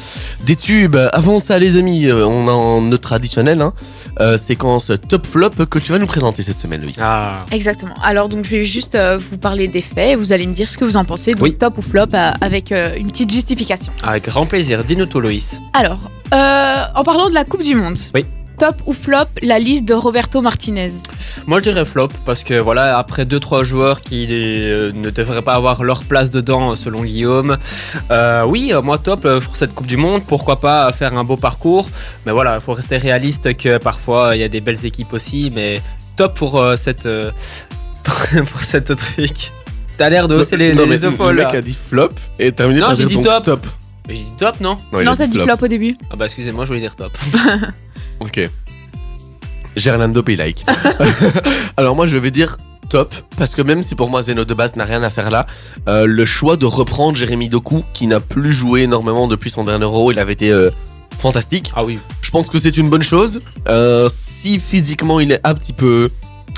des tubes. Avant ça, les amis, euh, on a notre traditionnel hein, euh, séquence top flop que tu vas nous présenter cette semaine, Loïs. Ah. Exactement. Alors donc je vais juste euh, vous parler des faits et vous allez me dire ce que vous en pensez. Donc Oui. top ou flop euh, avec euh, une petite justification. Avec grand plaisir. Dis-nous tout, Loïs. Alors, euh, en parlant de la Coupe du Monde. Oui. Top ou flop la liste de Roberto Martinez. Moi, je dirais flop parce que voilà, après 2-3 joueurs qui euh, ne devraient pas avoir leur place dedans, selon Guillaume. euh, oui, euh, moi, top pour cette Coupe du Monde. Pourquoi pas faire un beau parcours? Mais voilà, il faut rester réaliste que parfois il y a des belles équipes aussi. Mais top pour euh, cette euh, pour cette truc. T'as l'air de hausser les, non, les mais épaules. le là. mec a dit flop et terminé Non, par j'ai dire dit donc top. Mais J'ai dit top, non non, t'as dit flop au début. Ah bah excusez-moi, je voulais dire top. Ok. Gerlando Pay like. Alors moi je vais dire top parce que même si pour moi Zeno de base n'a rien à faire là, euh, le choix de reprendre Jérémy Doku qui n'a plus joué énormément depuis son dernier euro, il avait été euh, fantastique. Ah oui. Je pense que c'est une bonne chose. Euh, si physiquement il est apte, il peut,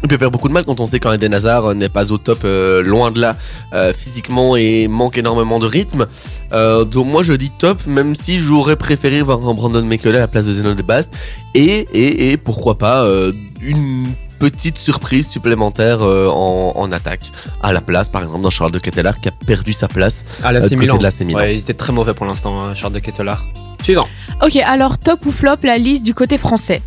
il peut faire beaucoup de mal quand on sait qu'Eden Hazard n'est pas au top, euh, loin de là, euh, physiquement et manque énormément de rythme. Euh, donc moi je dis top, même si j'aurais préféré voir un Brandon Mekele à la place de Zeno de Bast. Et, et, et pourquoi pas euh, une petite surprise supplémentaire euh, en, en attaque à la place, par exemple, dans Charles de Ketelaar qui a perdu sa place. Ah, la Euh, du côté de Milan. Ouais, il était très mauvais pour l'instant, hein, Charles de Ketelaar. Suivant. Ok, alors top ou flop la liste du côté français?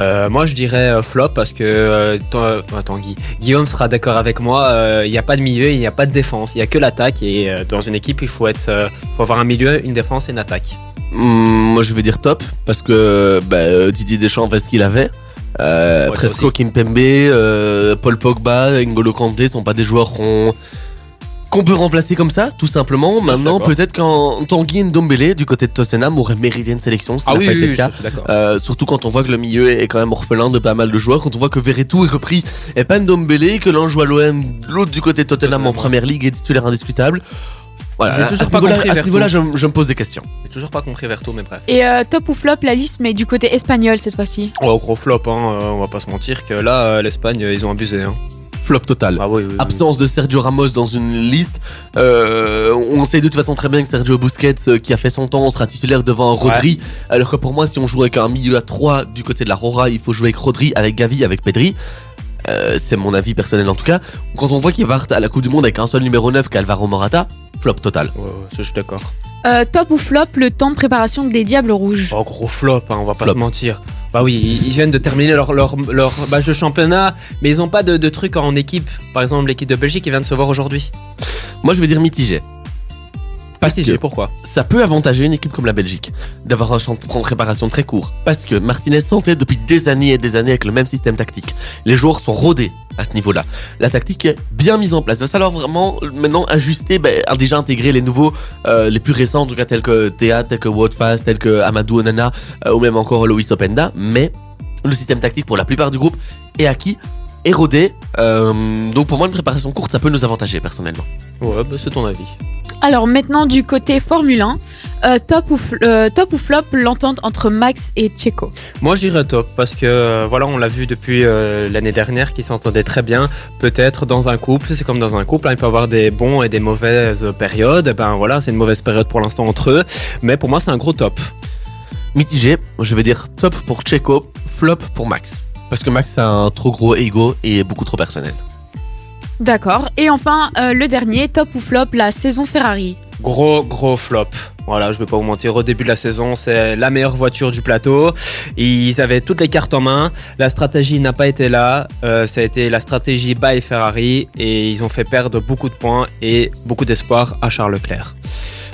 Euh, moi, je dirais euh, flop parce que. euh, euh, attends, Guy. Guillaume sera d'accord avec moi. Il n'y a pas de milieu, il n'y a pas de défense. Il n'y a que l'attaque. Et dans une équipe, il faut, être, faut avoir un milieu, une défense et une attaque. Hum, moi je vais dire top parce que bah, Didier Deschamps fait ce qu'il avait. Presco. Kimpembe, Paul Pogba, N'Golo Kanté sont pas des joueurs qu'on qu'on peut remplacer comme ça, tout simplement. Maintenant, peut-être qu'en Tanguy Ndombele du côté de Tottenham aurait mérité une sélection, ce qui Ah n'a oui, pas oui, été oui, le cas. Euh, surtout quand on voit que le milieu est quand même orphelin de pas mal de joueurs, quand on voit que Verretou est repris et pas Ndombele, que l'un joue à l'OM, l'autre du côté de Tottenham en première ligue est titulaire indiscutable. Voilà, à toujours pas compris à ce niveau-là, je, je me pose des questions. J'ai toujours pas compris Verto, mais bref. Et euh, top ou flop la liste mais du côté espagnol cette fois-ci? Oh, gros flop, hein, euh, on va pas se mentir que là, euh, l'Espagne, ils ont abusé. Hein. Flop total. Ah oui, oui, oui. Absence de Sergio Ramos dans une liste. Euh, on sait de toute façon très bien que Sergio Busquets, euh, qui a fait son temps, sera titulaire devant Rodri. Alors que pour moi, si on joue avec un milieu à 3 du côté de la Rora, il faut jouer avec Rodri, avec Gavi, avec Pedri. Euh, c'est mon avis personnel en tout cas. Quand on voit qu'il part à la Coupe du Monde avec un seul numéro 9 qu'Alvaro Morata, flop total. Ouais, je suis d'accord. Euh, top ou flop le temps de préparation des Diables Rouges. Oh, gros flop, hein, on va pas Flop. se mentir. Bah oui, ils, viennent de terminer leur, leur, leur match de championnat, mais ils ont pas de, de trucs en équipe. Par exemple, l'équipe de Belgique qui vient de se voir aujourd'hui. Moi, je vais dire mitigé. Parce que pourquoi? ça peut avantager une équipe comme la Belgique d'avoir un champ de préparation très court. Parce que Martinez s'entête depuis des années et des années avec le même système tactique. Les joueurs sont rodés à ce niveau-là. La tactique est bien mise en place. Il va falloir vraiment maintenant ajuster, ben, déjà intégrer les nouveaux, euh, les plus récents, en tout cas tels que Théa, tels que Woutfast, tels que Amadou Onana, euh, ou même encore Loïs Openda. Mais le système tactique pour la plupart du groupe est acquis, est rodé. Euh, donc pour moi, une préparation courte, ça peut nous avantager personnellement. Ouais, bah c'est ton avis. Alors maintenant du côté Formule 1, euh, top, ou fl- euh, top ou flop l'entente entre Max et Checo. Moi, je dirais top parce que euh, voilà, on l'a vu depuis euh, l'année dernière qu'ils s'entendaient très bien. Peut-être dans un couple, c'est comme dans un couple, hein, il peut y avoir des bons et des mauvaises périodes. Eh Ben voilà, c'est une mauvaise période pour l'instant entre eux, mais pour moi, c'est un gros top. Mitigé, je vais dire top pour Checo, flop pour Max. Parce que Max a un trop gros ego et est beaucoup trop personnel. D'accord. Et enfin euh, le dernier, top ou flop la saison Ferrari. Gros, gros flop. Voilà, je vais pas vous mentir, au début de la saison, c'est la meilleure voiture du plateau. Ils avaient toutes les cartes en main. La stratégie n'a pas été là. Euh, ça a été la stratégie by Ferrari et ils ont fait perdre beaucoup de points et beaucoup d'espoir à Charles Leclerc.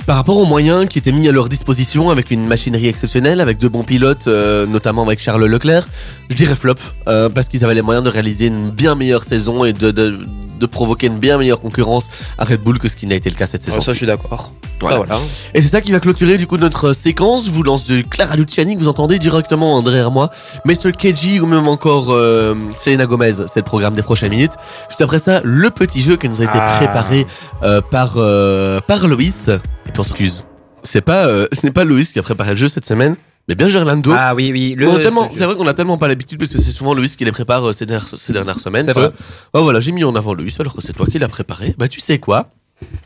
Par rapport aux moyens qui étaient mis à leur disposition avec une machinerie exceptionnelle, avec de bons pilotes, euh, notamment avec Charles Leclerc, je dirais flop, euh, parce qu'ils avaient les moyens de réaliser une bien meilleure saison et de, de, de provoquer une bien meilleure concurrence à Red Bull que ce qui n'a été le cas cette saison. Ça, je suis d'accord. Voilà. Ah, voilà. Et c'est ça qui va clôturer du coup notre séquence. Je vous lance de Clara Luciani que vous entendez directement derrière moi. Mr. KG ou même encore euh, Selena Gomez, c'est le programme des prochaines minutes. Juste après ça, le petit jeu qui nous a été Ah. préparé euh, par, euh, par Loïs. Et puis on s'excuse. C'est pas, euh, ce n'est pas Loïs qui a préparé le jeu cette semaine, Mais bien Gerlando. Ah oui, oui. Tellement- c'est vrai qu'on a tellement pas l'habitude parce que c'est souvent Louis qui les prépare euh, ces dernières, ces dernières semaines. C'est vrai. Oh, voilà, j'ai mis en avant Louis alors que c'est toi qui l'as préparé. Bah tu sais quoi?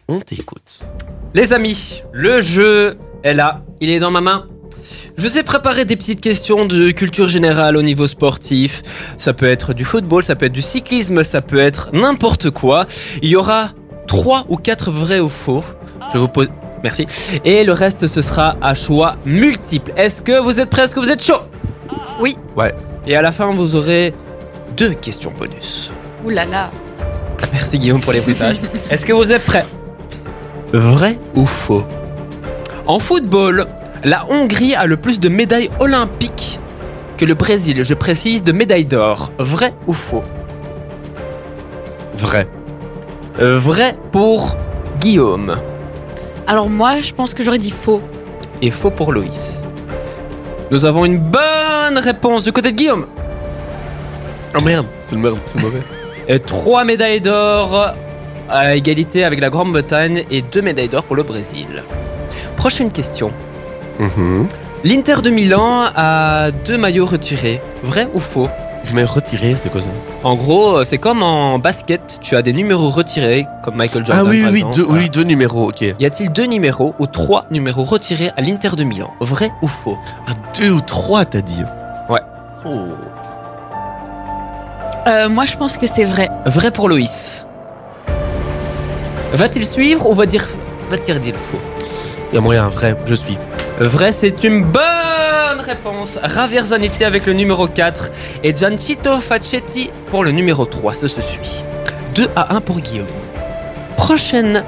On t'écoute. Les amis, le jeu est là, il est dans ma main. Je vous ai préparé des petites questions de culture générale au niveau sportif. Ça peut être du football, ça peut être du cyclisme, ça peut être n'importe quoi. Il y aura trois ou quatre vrais ou faux. Je vous pose. Merci. Et le reste, ce sera à choix multiple. Est-ce que vous êtes prêts? Est-ce que vous êtes chaud Oui. Ouais. Et à la fin, vous aurez deux questions bonus. Ouh là là. Merci Guillaume pour les bruitages. Est-ce que vous êtes prêts? Vrai ou faux? En football, la Hongrie a le plus de médailles olympiques que le Brésil, je précise, de médailles d'or. Vrai ou faux? Vrai. Euh, Vrai pour Guillaume Alors moi, je pense que j'aurais dit faux. et faux pour Loïs. Nous avons une bonne réponse du côté de Guillaume. Oh merde, c'est le merde, c'est le mauvais. Et trois médailles d'or à égalité avec la Grande-Bretagne et deux médailles d'or pour le Brésil. Prochaine question. Mhm. L'Inter de Milan a deux maillots retirés. Vrai ou faux? Mais retiré, c'est quoi ça? En gros, euh, c'est comme en basket, tu as des numéros retirés, comme Michael Jordan. Ah oui, par oui, exemple. deux, Voilà. oui, deux numéros, ok. Y a-t-il deux numéros ou trois numéros retirés à l'Inter de Milan? Vrai ou faux? Ah, deux ou trois, t'as dit Ouais. Oh. Euh, moi, je pense que c'est vrai. Vrai pour Loïs. Va-t-il suivre ou va dire va-t-il dire faux? Il y a moyen, vrai, je suis. Vrai, c'est une bonne réponse. Javier Zanetti avec le numéro 4 et Giancito Facchetti pour le numéro 3. Ça se suit. 2 à 1 pour Guillaume. Prochaine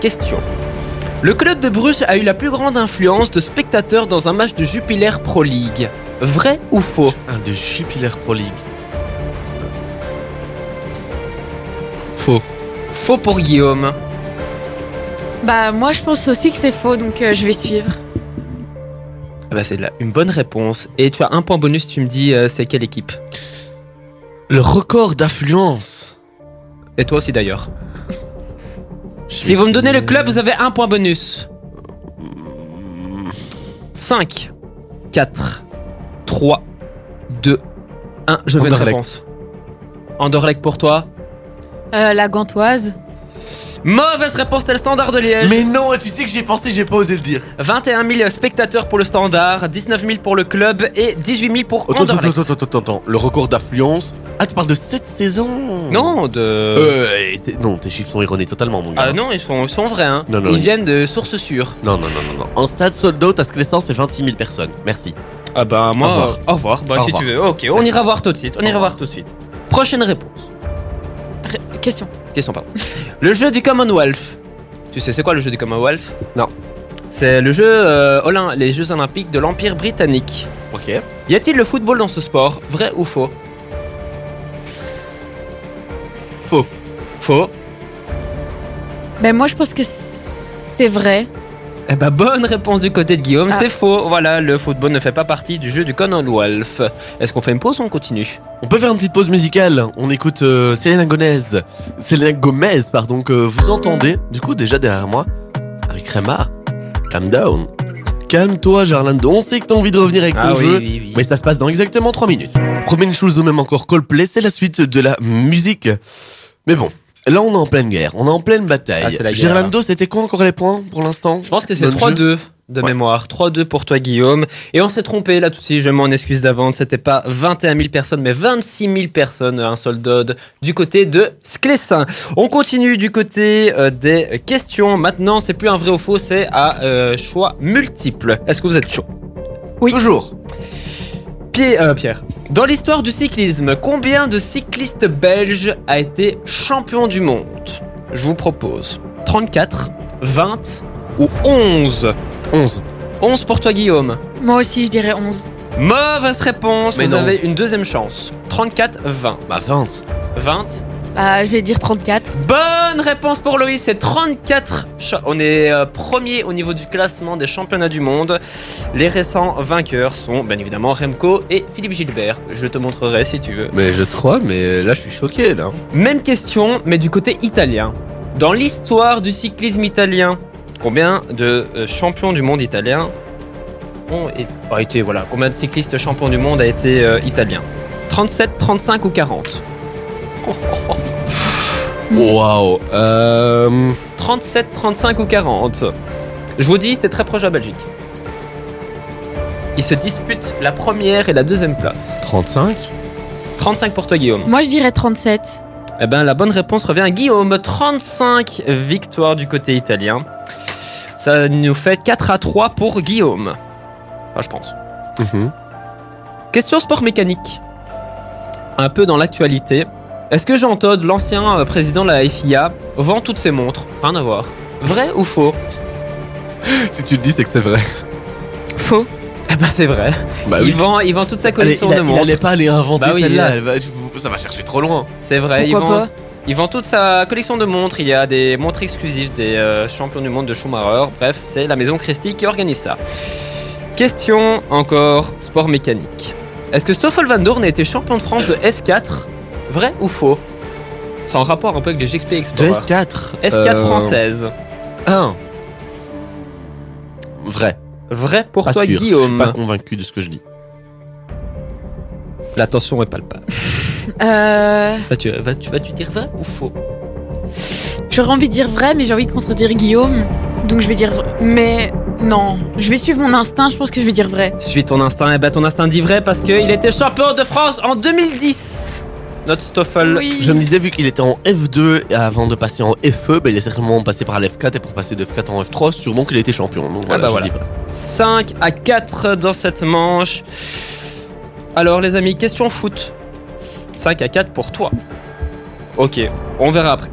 question. Le club de Bruges a eu la plus grande influence de spectateurs dans un match de Jupiler Pro League. Vrai ou faux? Un de Jupiler Pro League. Faux. Faux pour Guillaume. Bah moi, je pense aussi que c'est faux, donc euh, je vais suivre. Ah bah, c'est là une bonne réponse. Et tu as un point bonus, tu me dis euh, c'est quelle équipe? Le record d'affluence. Et toi aussi d'ailleurs. Si vous me donnez le club, vous avez un point bonus. 5, 4, 3, 2, 1. Je veux une Anderlecht. réponse. Anderlecht pour toi. Euh, la gantoise. Mauvaise réponse, c'était le standard de Liège. Mais non, tu sais que j'y ai pensé, j'ai pas osé le dire. 21 000 spectateurs pour le standard, 19 000 pour le club et 18 000 pour Attends, attends, Anderlecht. attends, attends, attends, attends. Le record d'affluence. Ah, tu parles de cette saison Non, de. Euh, c'est- non, tes chiffres sont erronés totalement, mon gars. Ah non, ils sont, ils sont vrais. Hein. Non, non, ils il- viennent de sources sûres. Non, non, non, non, non. En stade sold out, à ce que l'essence, c'est 26 000 personnes. Merci. Ah bah moi, Au revoir. euh, au revoir. Bah Au si revoir. tu veux. Ok, on ira voir tout de suite. On ira voir tout de suite. Prochaine réponse. Question. Question pardon. le jeu du Commonwealth. Tu sais c'est quoi le jeu du Commonwealth? Non. C'est le jeu euh, les Jeux Olympiques de l'Empire britannique. Ok. Y a-t-il le football dans ce sport? Vrai ou faux? Faux. Faux. Ben moi, je pense que c'est vrai. Eh bah bonne réponse du côté de Guillaume, Ah. c'est faux. Voilà, le football ne fait pas partie du jeu du Commonwealth. Est-ce qu'on fait une pause ou on continue? On peut faire une petite pause musicale. On écoute euh, Selena Gomez. Selena Gomez, pardon, que vous entendez, du coup, déjà derrière moi, avec Rema. Calm down. Calme-toi, Jarlando. On sait que t'as envie de revenir avec ton jeu. Ah oui, oui. Mais ça se passe dans exactement 3 minutes. Première chose ou même encore Coldplay, c'est la suite de la musique. Mais bon, là on est en pleine guerre, on est en pleine bataille. Ah, Gerlando, c'était quoi encore les points pour l'instant Je pense que c'est Notre 3-2 de Ouais. mémoire. 3-2 pour toi, Guillaume. Et on s'est trompé là tout de suite, je m'en excuse d'avance. C'était pas 21 000 personnes, mais 26 000 personnes, un soldat du côté de Sclessin. On continue du côté euh, des questions. Maintenant, c'est plus un vrai ou faux, c'est à euh, choix multiple. Est-ce que vous êtes chaud? Oui. Toujours. Pierre, euh, Pierre, dans l'histoire du cyclisme, combien de cyclistes belges a été champion du monde? Je vous propose 34, 20 ou 11 11. 11 pour toi, Guillaume. Moi aussi, je dirais 11. Mauvaise réponse, Mais vous non. avez une deuxième chance. 34, 20. Bah 20. 20. Bah, je vais dire 34. Bonne réponse pour Loïs, c'est 34. cha- On est euh, premier au niveau du classement des championnats du monde. Les récents vainqueurs sont bien évidemment Remco et Philippe Gilbert. Je te montrerai si tu veux. Mais je te crois, mais là je suis choqué là. Même question, mais du côté italien. Dans l'histoire du cyclisme italien, combien de euh, champions du monde italien ont été, voilà, combien de cyclistes champions du monde a été euh, italien? 37, 35 ou 40 Waouh. Euh, 37, 35 ou 40 Je vous dis, c'est très proche de la Belgique. Ils se disputent la première et la deuxième place. 35 35 pour toi, Guillaume. Moi, je dirais 37. Eh ben, la bonne réponse revient à Guillaume. 35 victoires du côté italien. Ça nous fait 4 à 3 pour Guillaume. Enfin, je pense. Mhm. Question sport mécanique. Un peu dans l'actualité. Est-ce que Jean Todt, l'ancien euh, président de la FIA, vend toutes ses montres? Rien à voir. Vrai ou faux? Si tu le dis, c'est que c'est vrai. Faux. Eh ben c'est vrai. Bah il, vend, il vend toute sa Allez, collection il, a- de il montres. allait pas aller inventer Bah oui, celle-là. il a- elle va- ça va chercher trop loin. C'est vrai, il Pourquoi vend, pas? il vend toute sa collection de montres. Il y a des montres exclusives des euh, champions du monde de Schumacher. Bref, c'est la maison Christie qui organise ça. Question encore sport mécanique. Est-ce que Stoffel Van Dorn a été champion de France de F4 Vrai ou faux? C'est en rapport un peu avec les GXP De Explorer. F4. F4 euh, française. 1. Vrai. Vrai pour Pas toi, sûr. Je suis Guillaume. pas convaincu de ce que je dis. La tension est palpable. Euh, Vas-tu vas, tu, dire vrai ou faux? J'aurais envie de dire vrai, mais j'ai envie de contredire Guillaume. Donc je vais dire. Mais non, je vais suivre mon instinct. Je pense que je vais dire vrai. Suis ton instinct. Et bah ton instinct dit vrai parce qu'il était champion de France en 2010. Notre Stoffel. Oui. Je me disais, vu qu'il était en F2 et avant de passer en FE, bah, il est certainement passé par l'F4 et pour passer de F4 en F3, sûrement qu'il a été champion. Donc voilà, bah je voilà. dis vrai. 5 à 4 dans cette manche. Alors les amis, question foot. 5 à 4 pour toi. Ok, on verra après.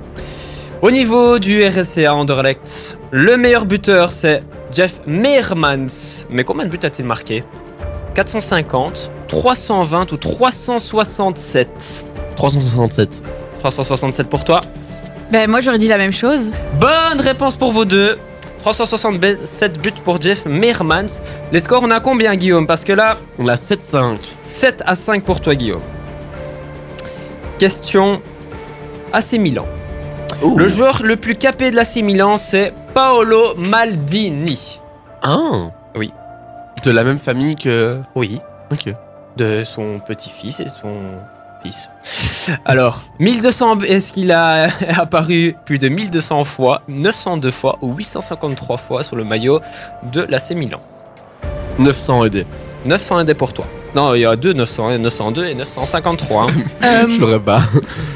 Au niveau du RSCA Anderlecht, le meilleur buteur c'est Jeff Meermans. Mais combien de buts a-t-il marqué? 450, 320 ou 367 367. 367 pour toi. Ben moi j'aurais dit la même chose. Bonne réponse pour vous deux. 367 buts pour Jeff Meermans. Les scores, on a combien, Guillaume? Parce que là, On a 7-5. 7 à 5 pour toi, Guillaume. Question AC Milan. Le joueur le plus capé de l'AC Milan, c'est Paolo Maldini. Ah Oui. De la même famille que. Oui. Ok. De son petit-fils et son fils. Alors, 1200, est-ce qu'il a apparu plus de 1200 fois, 902 fois ou 853 fois sur le maillot de l'AC Milan? 900 aidés. 900 indés pour toi. Non, il y a deux 900, hein, 902 et 953. hein. Euh, Je l'aurais pas.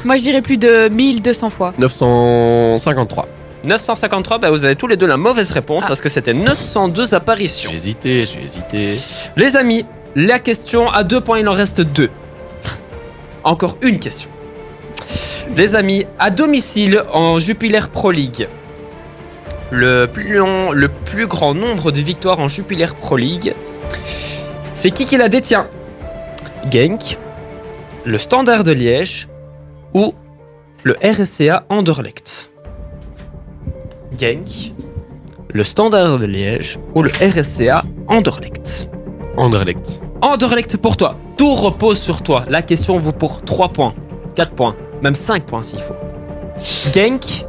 moi je dirais plus de 1200 fois. 953. 953, bah vous avez tous les deux la mauvaise réponse Ah. parce que c'était 902 apparitions. J'ai hésité, j'ai hésité. Les amis, la question à deux points, il en reste deux. Encore une question. Les amis, à domicile en Jupiler Pro League, le plus, long- le plus grand nombre de victoires en Jupiler Pro League, c'est qui qui la détient? Genk, le Standard de Liège ou le RSCA Anderlecht? Genk, le Standard de Liège ou le RSCA Anderlecht? Anderlecht. Anderlecht pour toi. Tout repose sur toi. La question vaut pour 3 points, 4 points, même 5 points s'il faut. Genk,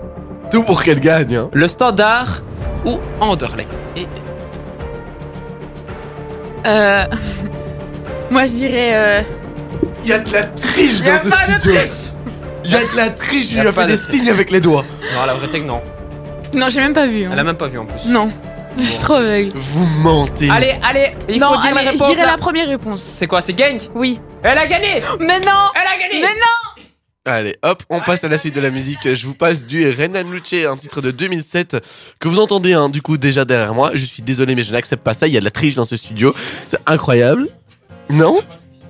Tout pour qu'elle gagne. Hein. le Standard ou Anderlecht? Et Euh, moi je dirais. euh, Il y a de la triche Y a dans ce studio. Il y a de la triche, il Y a lui a pas fait de des triche. signes avec les doigts. Non, la vérité que non. Non, j'ai même pas vu. hein. Elle a même pas vu en plus. Non, je suis trop aveugle. Vous mentez. Allez, allez, il non, faut dire allez, la je réponse. dirais là. la première réponse. C'est quoi C'est Genk? Oui. Elle a gagné Mais non Elle a gagné Mais non Allez, hop, on passe à la suite de la musique. Je vous passe du Renan Luce, un titre de 2007 que vous entendez hein, du coup déjà derrière moi. Je suis désolé, mais je n'accepte pas ça. Il y a de la triche dans ce studio. C'est incroyable. Non?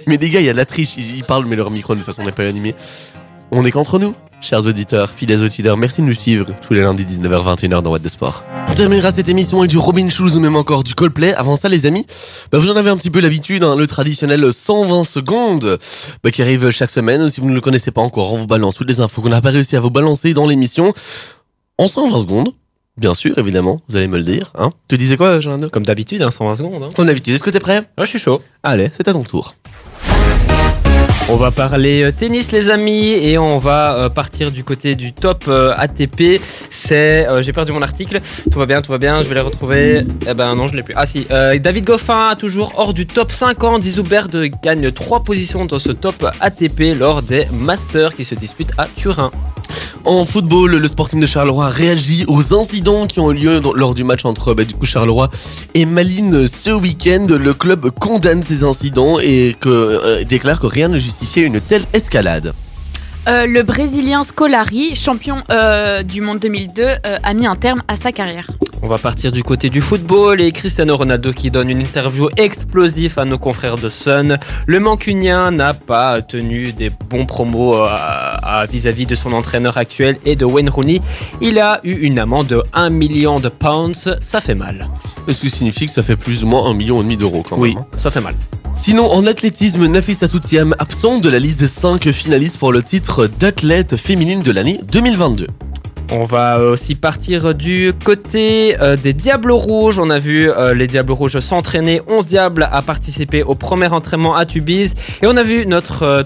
Mais les gars, il y a de la triche. Ils, ils parlent, mais leur micro de toute façon n'est pas animé. On est qu'entre nous, chers auditeurs, fidèles auditeurs. Merci de nous suivre tous les lundis 19h-21h dans What the Sport. On terminera cette émission avec du Robin Schulz ou même encore du Coldplay. Avant ça, les amis, bah, vous en avez un petit peu l'habitude, hein, le traditionnel 120 secondes bah, qui arrive chaque semaine. Si vous ne le connaissez pas encore, on vous balance toutes les infos qu'on n'a pas réussi à vous balancer dans l'émission en 120 secondes. Bien sûr, évidemment, vous allez me le dire. Hein. Tu disais quoi, Jean Comme d'habitude, hein, 120 secondes. Hein. Comme d'habitude, est-ce que t'es prêt? Là, je suis chaud. Allez, c'est à ton tour. On va parler euh, tennis les amis et on va euh, partir du côté du top euh, ATP. C'est, j'ai perdu mon article. Tout va bien, tout va bien. Je vais les retrouver. Eh ben non, je l'ai plus. Ah si. David Goffin toujours hors du top 50. Isoubert gagne 3 positions dans ce top ATP lors des Masters qui se disputent à Turin. En football, le Sporting de Charleroi réagit aux incidents qui ont eu lieu lors du match entre bah, du Charleroi et Malines ce week-end. Le club condamne ces incidents et déclare que rien ne une telle escalade. Euh, le Brésilien Scolari, champion euh, du monde 2002, euh, a mis un terme à sa carrière. On va partir du côté du football et Cristiano Ronaldo qui donne une interview explosive à nos confrères de Sun. Le Mancunien n'a pas tenu des bons promos vis-à-vis de son entraîneur actuel et de Wayne Rooney. Il a eu une amende de 1 million de pounds. Ça fait mal. Ce qui signifie que ça fait plus ou moins un million et demi d'euros quand Oui, même. hein. ça fait mal. Sinon, en athlétisme, Nafisa Toutiam absent de la liste des 5 finalistes pour le titre d'athlète féminine de l'année 2022. On va euh, aussi partir du côté euh, des Diables Rouges. On a vu euh, les Diables Rouges s'entraîner. 11 Diables à participer au premier entraînement à Tubize. Et on a vu notre euh,